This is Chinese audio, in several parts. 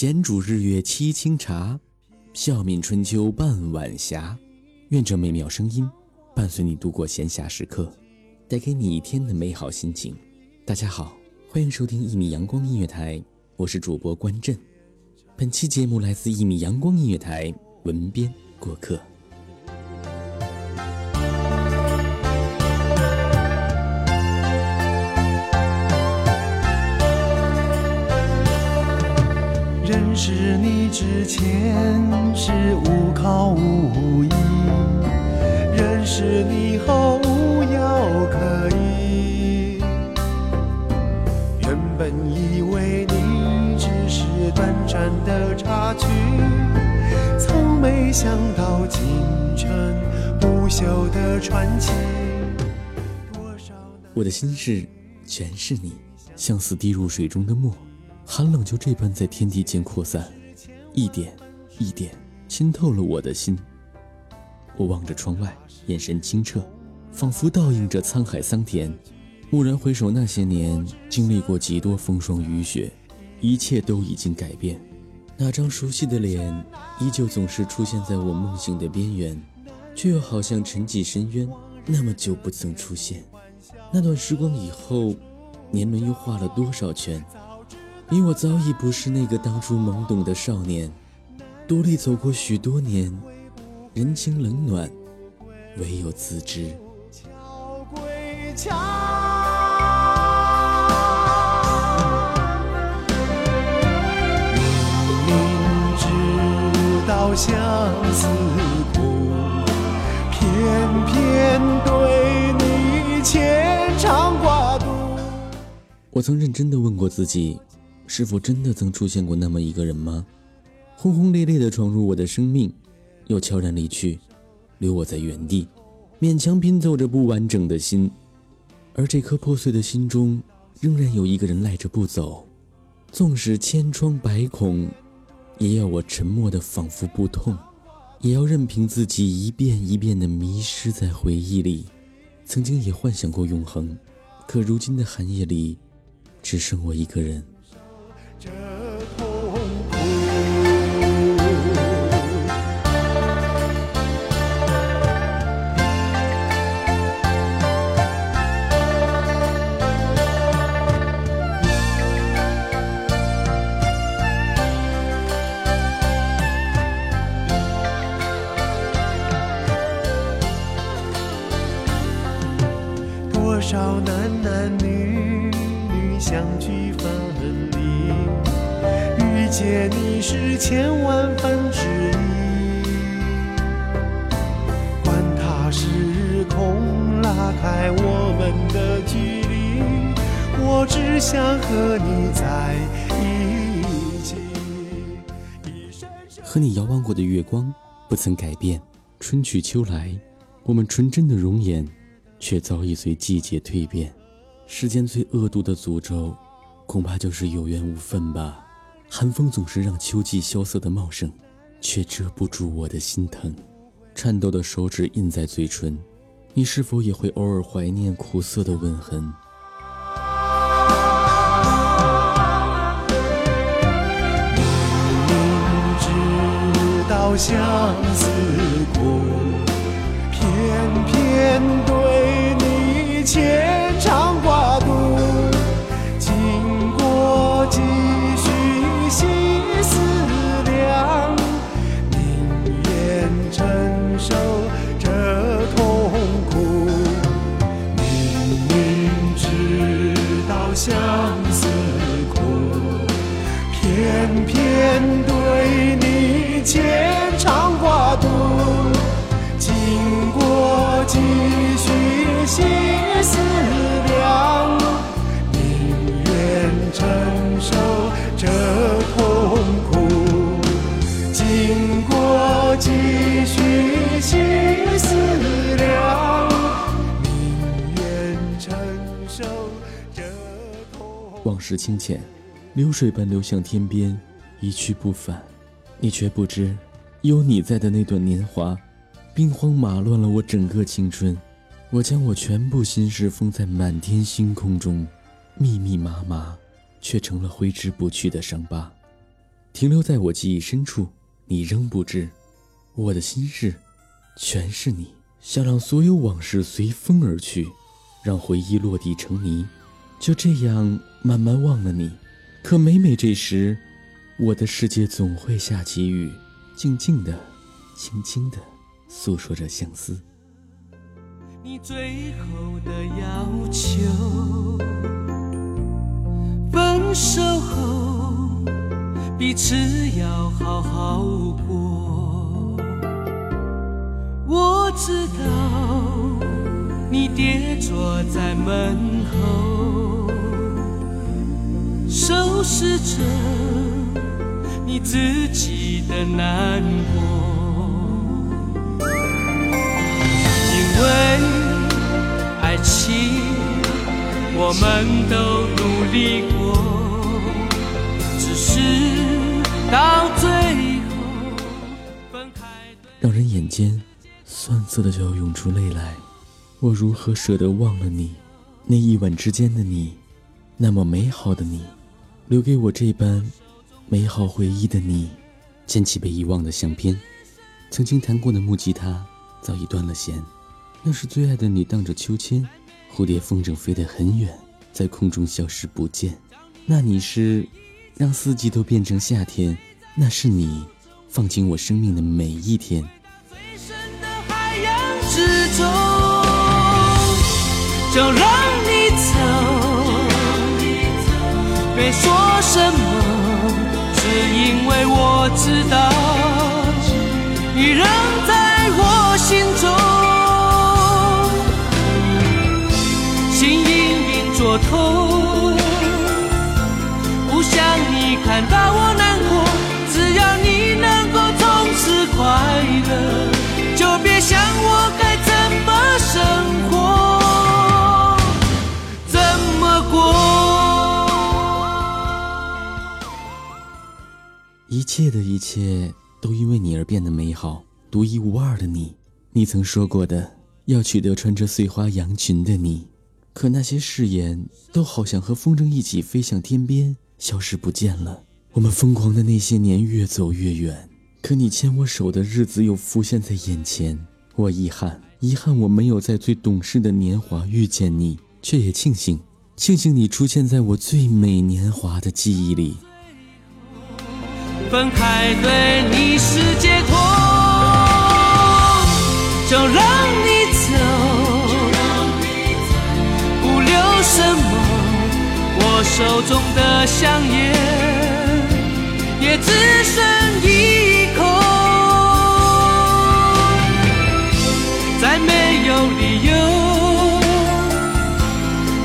闲煮日月沏清茶，笑泯春秋半晚霞。愿这美妙声音伴随你度过闲暇时刻，带给你一天的美好心情。大家好，欢迎收听一米阳光音乐台，我是主播关震。本期节目来自一米阳光音乐台文编过客。认识你之前是无靠无依，认识你后无药可医。原本以为你只是短暂的插曲，从没想到竟成不朽的传奇。我的心事全是你，像似滴入水中的墨，寒冷就这般在天地间扩散，一点一点浸透了我的心。我望着窗外，眼神清澈，仿佛倒映着沧海桑田。蓦然回首，那些年经历过几多风霜雨雪，一切都已经改变。那张熟悉的脸，依旧总是出现在我梦醒的边缘，却又好像沉寂深渊，那么久不曾出现。那段时光以后，年轮又画了多少圈？你我早已不是那个当初懵懂的少年，独立走过许多年，人情冷暖，唯有自知。相思苦，偏偏对你牵肠挂肚。我曾认真的问过自己，是否真的曾出现过那么一个人吗？轰轰烈烈地闯入我的生命，又悄然离去，留我在原地，勉强拼凑着不完整的心。而这颗破碎的心中，仍然有一个人赖着不走，纵使千疮百孔，也要我沉默的仿佛不痛，也要任凭自己一遍一遍地迷失在回忆里。曾经也幻想过永恒，可如今的寒夜里，只剩我一个人。这痛苦。多少男男女女相聚分离，遇见你是千万分之一。管他时空拉开我们的距离，我只想和你在一起。一闪闪和你遥望过的月光不曾改变，春去秋来，我们纯真的容颜，却早已随季节蜕变。世间最恶毒的诅咒，恐怕就是有缘无分吧。寒风总是让秋季萧瑟的茂盛，却遮不住我的心疼。颤抖的手指印在嘴唇，你是否也会偶尔怀念苦涩的吻痕？明知道相思苦，偏偏对你牵时。清浅，流水般流向天边，一去不返。你却不知，有你在的那段年华，兵荒马乱了我整个青春。我将我全部心事封在满天星空中，密密麻麻，却成了挥之不去的伤疤，停留在我记忆深处。你仍不知，我的心事，全是你想让所有往事随风而去，让回忆落地成泥。就这样慢慢忘了你，可每每这时，我的世界总会下起雨，静静的、轻轻的诉说着相思。你最后的要求，分手后彼此要好好过。我知道你跌坐在门后，收拾着你自己的难过。因为爱情，我们都努力过，只是到最后分开。让人眼尖，酸涩的就要涌出泪来。我如何舍得忘了你？那一晚之间的你，那么美好的你，留给我这般美好回忆的你，捡起被遗忘的相片，曾经弹过的木吉他早已断了弦。那是最爱的你荡着秋千，蝴蝶风筝飞得很远，在空中消失不见。那你是让四季都变成夏天，那是你放进我生命的每一天。最深的海洋之中，就让说什么，只因为我知道，切的一切都因为你而变得美好，独一无二的你。你曾说过的，要取得穿着碎花洋裙的你。可那些誓言都好像和风筝一起飞向天边，消失不见了。我们疯狂的那些年越走越远，可你牵我手的日子又浮现在眼前。我遗憾，遗憾我没有在最懂事的年华遇见你，却也庆幸，庆幸你出现在我最美年华的记忆里。分开对你是解脱，就让你走，不留什么。我手中的香烟也只剩一口，再没有理由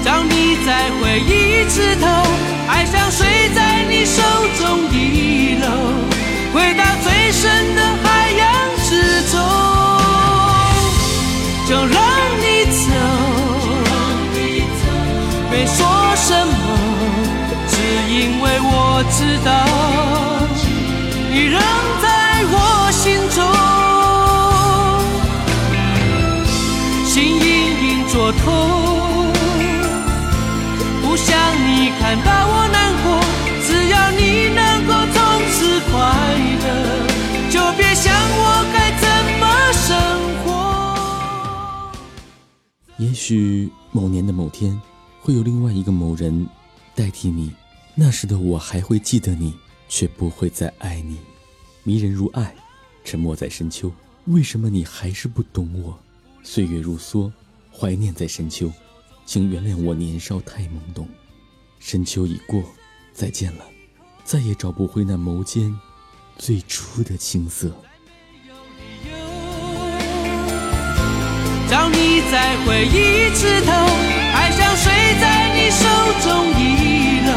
让你在回忆枝头，爱上谁许某年的某天，会有另外一个某人代替你，那时的我还会记得你，却不会再爱你。迷人如爱，沉默在深秋。为什么你还是不懂我？岁月如梭，怀念在深秋，请原谅我年少太懵懂。深秋已过，再见了，再也找不回那眸间最初的青涩。找你在回忆枝头，爱像水在你手中遗漏，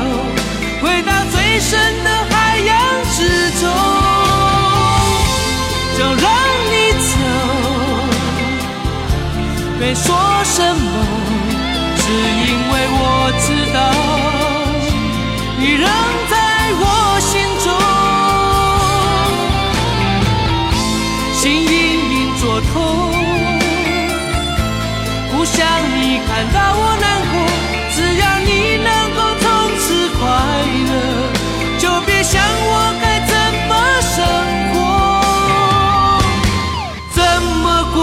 回到最深的海洋之中，就让你走，别说看到我难过，只要你能够从此快乐，就别想我该怎么生活，怎么过。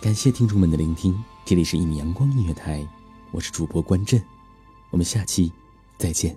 感谢听众们的聆听，这里是一米阳光音乐台，我是主播关震，我们下期再见。